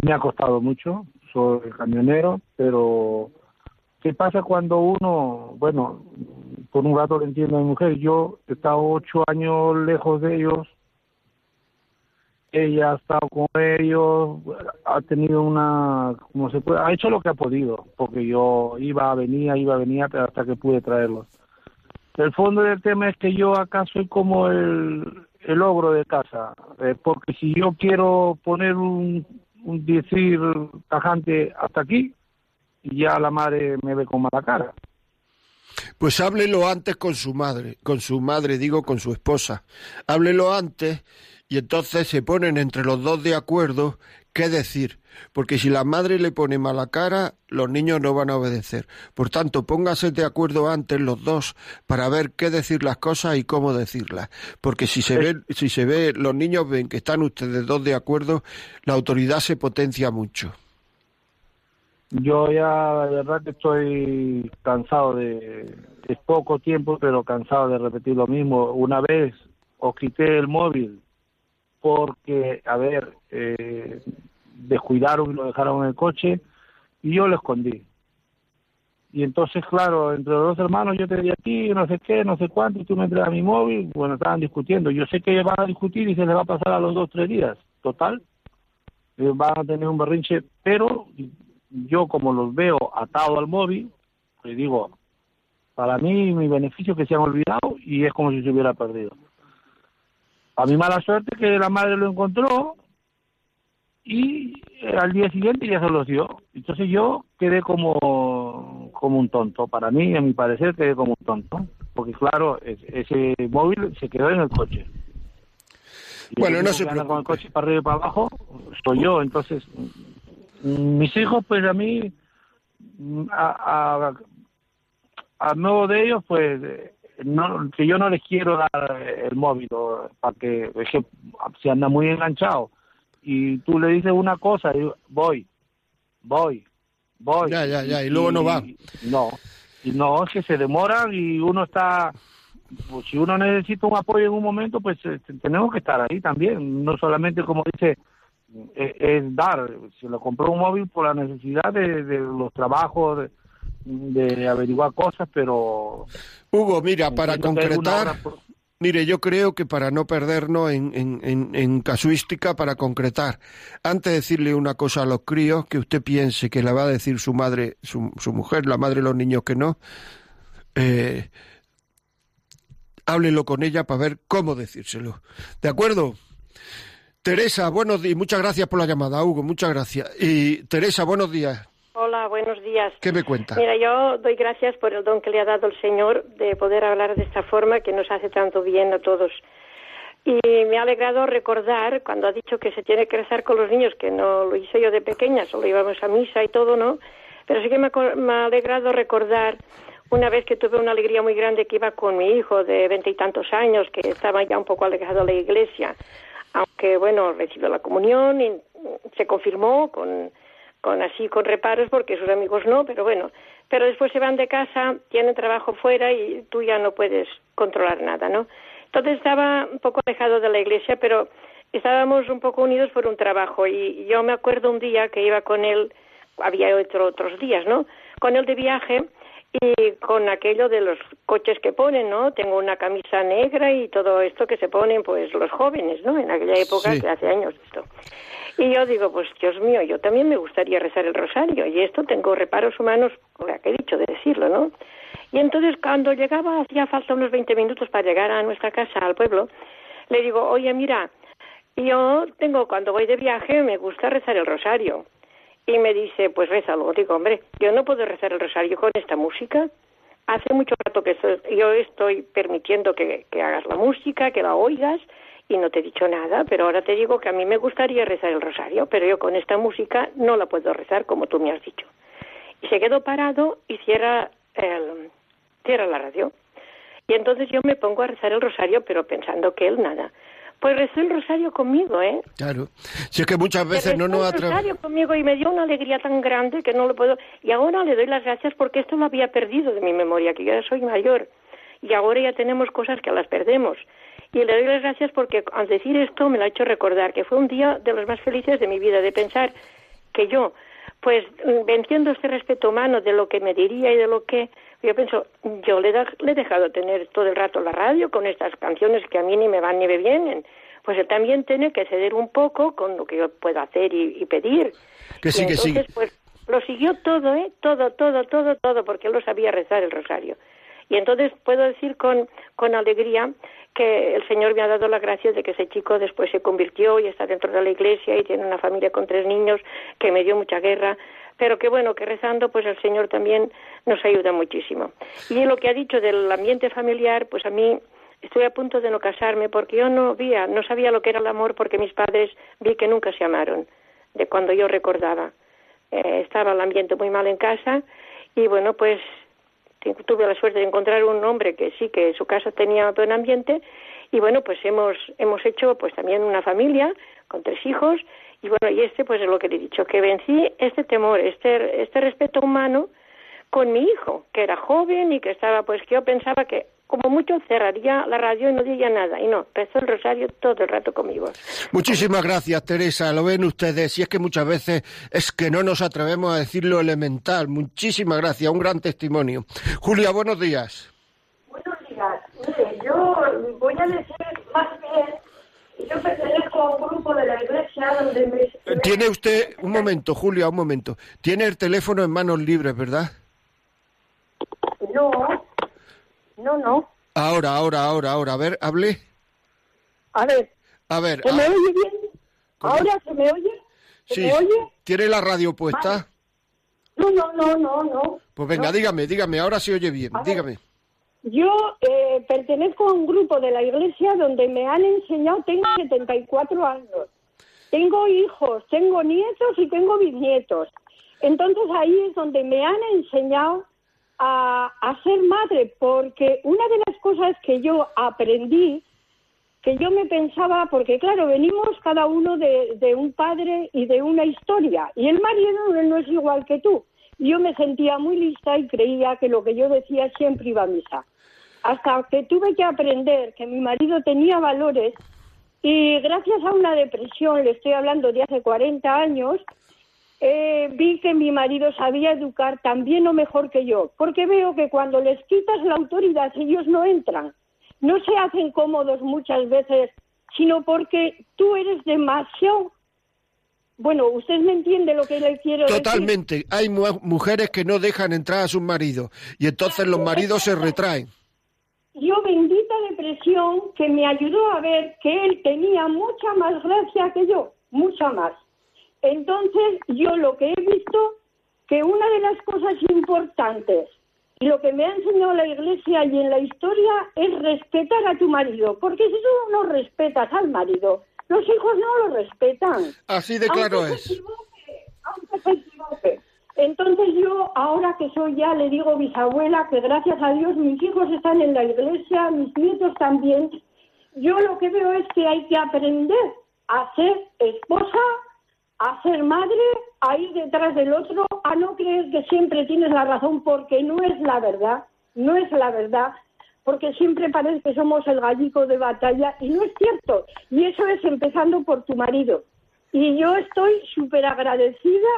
me ha costado mucho, soy camionero, pero ¿qué pasa cuando uno, bueno, por un rato le entiendo a mi mujer, yo he estado ocho años lejos de ellos, ella ha estado con ellos, ha tenido una, como se puede, ha hecho lo que ha podido, porque yo iba, venía, iba, venía, hasta que pude traerlos. El fondo del tema es que yo acá soy como el, el ogro de casa, eh, porque si yo quiero poner un, un decir tajante hasta aquí, ya la madre me ve con mala cara. Pues háblelo antes con su madre, con su madre digo, con su esposa. Háblelo antes y entonces se ponen entre los dos de acuerdo qué decir, porque si la madre le pone mala cara, los niños no van a obedecer. Por tanto, póngase de acuerdo antes los dos para ver qué decir las cosas y cómo decirlas, porque si se ve, si se ve, los niños ven que están ustedes dos de acuerdo, la autoridad se potencia mucho. Yo ya, de verdad que estoy cansado de, es poco tiempo, pero cansado de repetir lo mismo. Una vez os quité el móvil porque, a ver, eh, descuidaron y lo dejaron en el coche y yo lo escondí. Y entonces, claro, entre los dos hermanos yo te di a ti, no sé qué, no sé cuánto, y tú me entregas mi móvil, bueno, estaban discutiendo. Yo sé que van a discutir y se les va a pasar a los dos, tres días, total. van a tener un berrinche, pero yo como los veo atados al móvil, le digo, para mí mi beneficio es que se han olvidado y es como si se hubiera perdido. A mi mala suerte que la madre lo encontró y eh, al día siguiente ya se los dio. Entonces yo quedé como, como un tonto. Para mí, a mi parecer, quedé como un tonto. Porque claro, ese móvil se quedó en el coche. bueno, no se preocupe. Con el coche para arriba y para abajo, soy yo. Entonces, mis hijos, pues a mí, a, a, a nuevo de ellos, pues no, que yo no les quiero dar el móvil para que, es que se anda muy enganchado y tú le dices una cosa y voy, voy, voy. Ya, ya, ya, y, luego no va. no, y no, es que se demoran y uno está, pues si uno necesita un apoyo en un momento, pues eh, tenemos que estar ahí también, no solamente como dice, eh, es, dar, se lo compró un móvil por la necesidad de, de los trabajos, de, de averiguar cosas, pero... Hugo, mira, para concretar... Mire, yo creo que para no perdernos en, en, en, casuística, para concretar, antes de decirle una cosa a los críos, que usted piense que la va a decir su madre, su, su mujer, la madre de los niños que no, eh, háblelo con ella para ver cómo decírselo. ¿De acuerdo? Teresa, buenos días. Muchas gracias por la llamada, Hugo. Muchas gracias. Y Teresa, buenos días. Hola, buenos días. ¿Qué me cuenta? Mira, yo doy gracias por el don que le ha dado el Señor de poder hablar de esta forma que nos hace tanto bien a todos. Y me ha alegrado recordar cuando ha dicho que se tiene que rezar con los niños, que no lo hice yo de pequeña, solo íbamos a misa y todo, ¿no? Pero sí que me ha, alegrado recordar una vez que tuve una alegría muy grande que iba con mi hijo de veinte y tantos años, que estaba ya un poco alejado de la iglesia, aunque bueno, recibió la comunión y se confirmó con con así con reparos porque sus amigos no, pero bueno, pero después se van de casa, tienen trabajo fuera y tú ya no puedes controlar nada, ¿no? Entonces estaba un poco alejado de la iglesia, pero estábamos un poco unidos por un trabajo y yo me acuerdo un día que iba con él, había otro, otros días, ¿no? Con él de viaje y con aquello de los coches que ponen, ¿no? Tengo una camisa negra y todo esto que se ponen pues los jóvenes, ¿no? En aquella época que hace años esto. Y yo digo, pues Dios mío, yo también me gustaría rezar el rosario y esto tengo reparos humanos, que he dicho de decirlo, ¿no? Y entonces cuando llegaba, hacía falta unos 20 minutos para llegar a nuestra casa, al pueblo, le digo, oye, mira, yo tengo, cuando voy de viaje, me gusta rezar el rosario. Y me dice, pues rézalo. Digo, hombre, yo no puedo rezar el rosario con esta música. hace mucho rato que yo estoy permitiendo que, que hagas la música, que la oigas, y no te he dicho nada, pero ahora te digo que a mí me gustaría rezar el rosario, pero yo con esta música no la puedo rezar como tú me has dicho. Y se quedó parado y cierra, el, cierra la radio. Y entonces yo me pongo a rezar el rosario, pero pensando que él nada. Pues rezó el rosario conmigo, ¿eh? Claro. Si es que muchas veces no nos atrevemos. el rosario conmigo y me dio una alegría tan grande que no lo puedo. Y ahora le doy las gracias porque esto lo había perdido de mi memoria, que yo ya soy mayor. Y ahora ya tenemos cosas que las perdemos. Y le doy las gracias porque al decir esto me lo ha hecho recordar que fue un día de los más felices de mi vida, de pensar que yo, pues venciendo este respeto humano de lo que me diría y de lo que yo pienso, yo le, le he dejado tener todo el rato la radio con estas canciones que a mí ni me van ni me vienen. Pues él también tiene que ceder un poco con lo que yo puedo hacer y, pedir. Que sí, que entonces, pues lo siguió todo, ¿eh? Todo, todo, todo, todo, porque él lo sabía rezar el rosario. Y entonces puedo decir con, alegría que el Señor me ha dado la gracia de que ese chico después se convirtió y está dentro de la iglesia y tiene una familia con tres niños que me dio mucha guerra pero que bueno, que rezando, pues el Señor también nos ayuda muchísimo. Y lo que ha dicho del ambiente familiar, pues a mí estoy a punto de no casarme porque yo no vía, no sabía lo que era el amor porque mis padres vi que nunca se amaron, de cuando yo recordaba. Eh, estaba el ambiente muy mal en casa y bueno, pues tuve la suerte de encontrar un hombre que sí, que su casa tenía buen ambiente y bueno, pues hemos, hemos hecho pues también una familia con tres hijos y bueno, y este pues es lo que le he dicho, que vencí este temor, este, este respeto humano con mi hijo, que era joven y que estaba, pues que yo pensaba que como mucho cerraría la radio y no diría nada. Y no, rezó el rosario todo el rato conmigo. Muchísimas gracias, Teresa. Lo ven ustedes. Y es que muchas veces es que no nos atrevemos a decir lo elemental. Muchísimas gracias. Un gran testimonio. Julia, buenos días. Buenos días. Mire, yo voy a decir más bien yo pertenezco a un grupo de la iglesia donde me... Tiene usted, un momento, Julia, un momento. Tiene el teléfono en manos libres, ¿verdad? No, no, no. Ahora, ahora, ahora, ahora. A ver, hable. A ver. A ver. ¿Se me ah. oye bien? ¿Ahora se me oye? ¿Se sí. me oye? ¿Tiene la radio puesta? No, no, no, no, no. Pues venga, dígame, dígame, ahora se oye bien, dígame. Yo eh, pertenezco a un grupo de la iglesia donde me han enseñado, tengo 74 años, tengo hijos, tengo nietos y tengo bisnietos. Entonces ahí es donde me han enseñado a, ser madre, porque una de las cosas que yo aprendí, que yo me pensaba, porque claro, venimos cada uno de, de un padre y de una historia, y el marido no es igual que tú. Yo me sentía muy lista y creía que lo que yo decía siempre iba a misa hasta que tuve que aprender que mi marido tenía valores y gracias a una depresión, le estoy hablando de hace 40 años, eh, vi que mi marido sabía educar también o mejor que yo, porque veo que cuando les quitas la autoridad ellos no entran, no se hacen cómodos muchas veces, sino porque tú eres demasiado bueno, usted me entiende lo que le quiero decir. Totalmente. Hay mujeres que no dejan entrar a sus maridos y entonces los maridos se retraen yo bendita depresión que me ayudó a ver que él tenía mucha más gracia que yo, mucha más. Entonces yo lo que he visto que una de las cosas importantes y lo que me ha enseñado la iglesia y en la historia es respetar a tu marido, porque si tú no respetas al marido, los hijos no lo respetan. Así de claro es. aunque se equivoque. Entonces yo, ahora que soy ya, le digo bisabuela, que gracias a Dios mis hijos están en la iglesia, mis nietos también. Yo lo que veo es que hay que aprender a ser esposa, a ser madre, a ir detrás del otro, a no creer que siempre tienes la razón, porque no es la verdad, no es la verdad, porque siempre parece que somos el gallico de batalla y no es cierto. Y eso es empezando por tu marido. Y yo estoy súper agradecida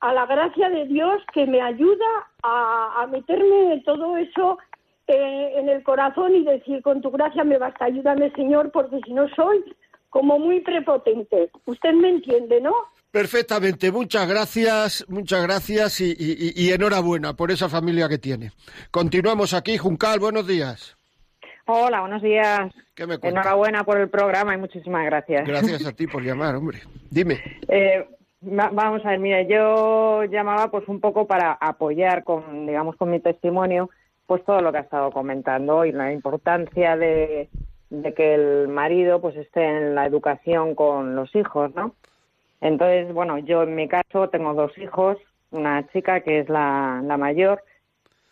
a la gracia de Dios que me ayuda a, meterme todo eso eh, en el corazón y decir, con tu gracia me basta, ayúdame Señor, porque si no soy como muy prepotente. Usted me entiende, ¿no? Perfectamente, muchas gracias, muchas gracias y, enhorabuena por esa familia que tiene. Continuamos aquí, Juncal, buenos días. Hola, buenos días. Enhorabuena por el programa y muchísimas gracias. Gracias a ti por llamar, hombre. Dime. Eh, Vamos a ver, mira, yo llamaba pues un poco para apoyar con, digamos, con mi testimonio pues todo lo que ha estado comentando y la importancia de, de que el marido pues esté en la educación con los hijos, ¿no? Entonces, bueno, yo en mi caso tengo dos hijos, una chica que es la, la mayor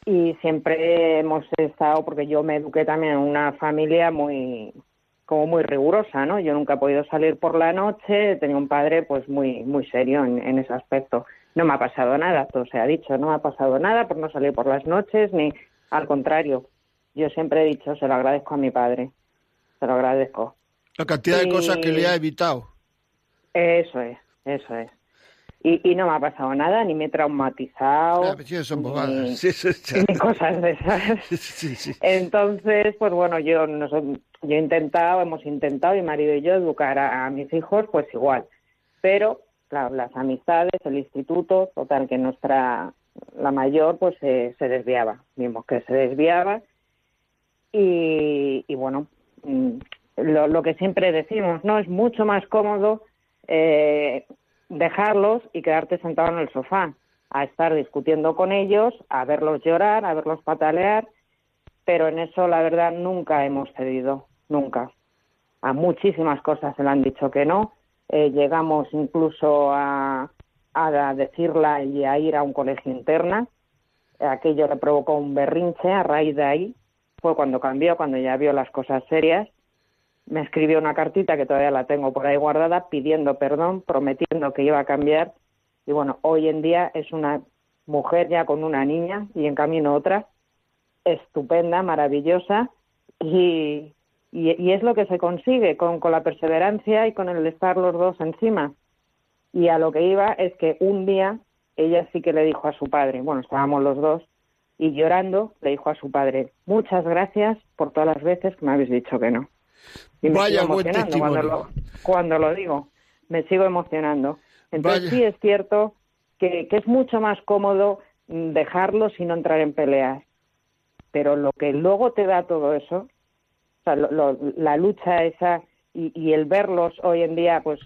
y siempre hemos estado, porque yo me eduqué también en una familia muy, como muy rigurosa, ¿no? Yo nunca he podido salir por la noche, tenía un padre pues muy, muy serio en, en ese aspecto. No me ha pasado nada, todo se ha dicho, no me ha pasado nada por no salir por las noches, ni al contrario. Yo siempre he dicho, se lo agradezco a mi padre, se lo agradezco. La cantidad de cosas que le ha evitado. Eso es, eso es. Y, no me ha pasado nada, ni me he traumatizado. Ah, son bobadas. Ni, cosas de esas. Entonces, pues bueno, yo, yo he intentado, hemos intentado, mi marido y yo, educar a, mis hijos, pues igual. Pero, claro, las amistades, el instituto, total, que nuestra, la mayor, pues se desviaba. Vimos que se desviaba. Y, y bueno, mm, lo, lo que siempre decimos, ¿no? Es mucho más cómodo eh, dejarlos y quedarte sentado en el sofá, a estar discutiendo con ellos, a verlos llorar, a verlos patalear, pero en eso la verdad nunca hemos cedido, nunca. A muchísimas cosas se le han dicho que no, eh, llegamos incluso a, a decirla y a ir a un colegio interna, aquello le provocó un berrinche a raíz de ahí, fue cuando cambió, cuando ya vio las cosas serias, me escribió una cartita que todavía la tengo por ahí guardada pidiendo perdón, prometiendo que iba a cambiar y bueno, hoy en día es una mujer ya con una niña y en camino otra, estupenda, maravillosa y, y, es lo que se consigue con, con la perseverancia y con el estar los dos encima. Y a lo que iba es que un día ella sí que le dijo a su padre, bueno, estábamos los dos, y llorando le dijo a su padre, muchas gracias por todas las veces que me habéis dicho que no. Vaya buen testimonio. Cuando lo, digo, me sigo emocionando. Entonces sí es cierto que, que es mucho más cómodo dejarlos y no entrar en peleas. Pero lo que luego te da todo eso, o sea, la lucha esa y, y, el verlos hoy en día, pues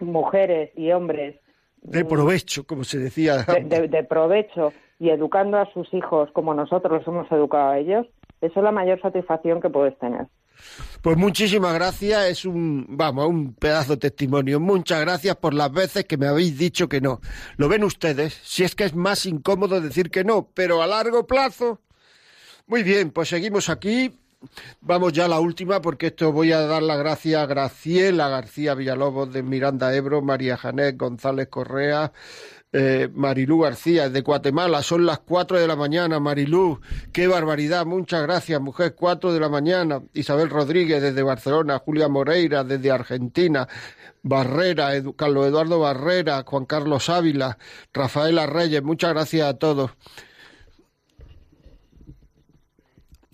mujeres y hombres. De provecho, como se decía. De, de, provecho y educando a sus hijos como nosotros los hemos educado a ellos, eso es la mayor satisfacción que puedes tener. Pues muchísimas gracias, es un, vamos, un pedazo de testimonio. Muchas gracias por las veces que me habéis dicho que no. Lo ven ustedes, si es que es más incómodo decir que no, pero a largo plazo. Muy bien, pues seguimos aquí. Vamos ya a la última, porque esto voy a dar las gracias a Graciela García Villalobos de Miranda Ebro, María Janet González Correa, eh, Marilú García, de Guatemala, son las cuatro de la mañana, Marilú, qué barbaridad, muchas gracias, mujer, cuatro de la mañana, Isabel Rodríguez desde Barcelona, Julia Moreira desde Argentina, Barrera, Carlos Eduardo Barrera, Juan Carlos Ávila, Rafaela Reyes, muchas gracias a todos.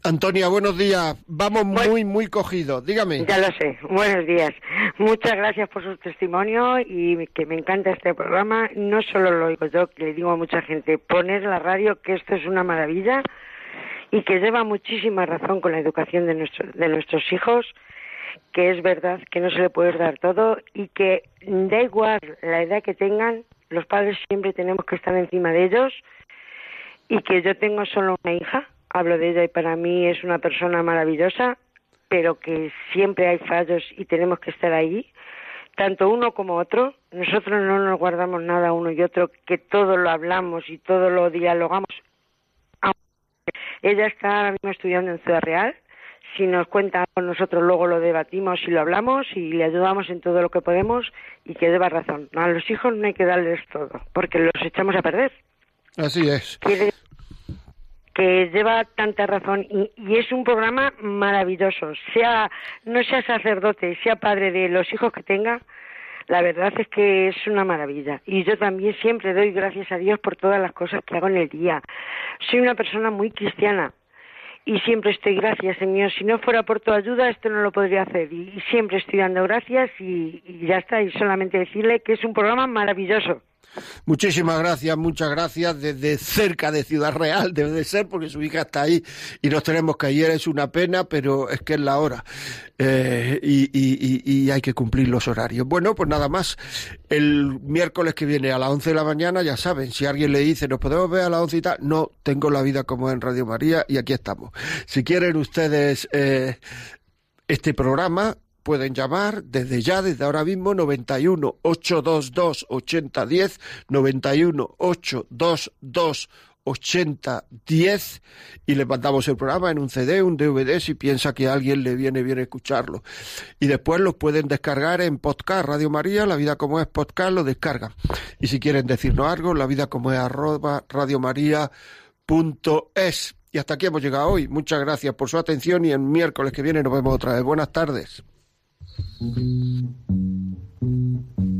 Antonia, buenos días. Vamos muy, muy cogidos. Dígame. Ya lo sé. Buenos días. Muchas gracias por su testimonio y que me encanta este programa. No solo lo digo yo, que le digo a mucha gente, poner la radio, que esto es una maravilla y que lleva muchísima razón con la educación de, de nuestros hijos, que es verdad que no se le puede dar todo y que da igual la edad que tengan, los padres siempre tenemos que estar encima de ellos y que yo tengo solo una hija hablo de ella y para mí es una persona maravillosa, pero que siempre hay fallos y tenemos que estar ahí, tanto uno como otro. Nosotros no nos guardamos nada uno y otro, que todo lo hablamos y todo lo dialogamos. Ella está ahora mismo estudiando en Ciudad Real. Si nos cuenta con nosotros, luego lo debatimos y lo hablamos y le ayudamos en todo lo que podemos y que deba razón. A los hijos no hay que darles todo, porque los echamos a perder. Así es que lleva tanta razón y, es un programa maravilloso. Sea no sea sacerdote, sea padre de los hijos que tenga, la verdad es que es una maravilla. Y yo también siempre doy gracias a Dios por todas las cosas que hago en el día. Soy una persona muy cristiana y siempre estoy gracias, Señor. Si no fuera por tu ayuda, esto no lo podría hacer. Y, siempre estoy dando gracias y, y ya está. Y solamente decirle que es un programa maravilloso. Muchísimas gracias, muchas gracias. Desde cerca de Ciudad Real debe de ser, porque su hija está ahí y nos tenemos que ir. Es una pena, pero es que es la hora. Eh, y, hay que cumplir los horarios. Bueno, pues nada más. El miércoles que viene a las 11 de la mañana, ya saben, si alguien le dice, ¿nos podemos ver a las 11 y tal? No, tengo la vida como en Radio María y aquí estamos. Si quieren ustedes eh, este programa, pueden llamar desde ya, desde ahora mismo, 91 822 8010, 91 822 8010 y le mandamos el programa en un CD, un DVD si piensa que alguien le viene bien escucharlo. Y después los pueden descargar en podcast Radio María, La Vida Como Es Podcast, lo descargan. Y si quieren decirnos algo, la vida como es arroba radiomaria.es. Y hasta aquí hemos llegado hoy. Muchas gracias por su atención y el miércoles que viene nos vemos otra vez. Buenas tardes. Thank you.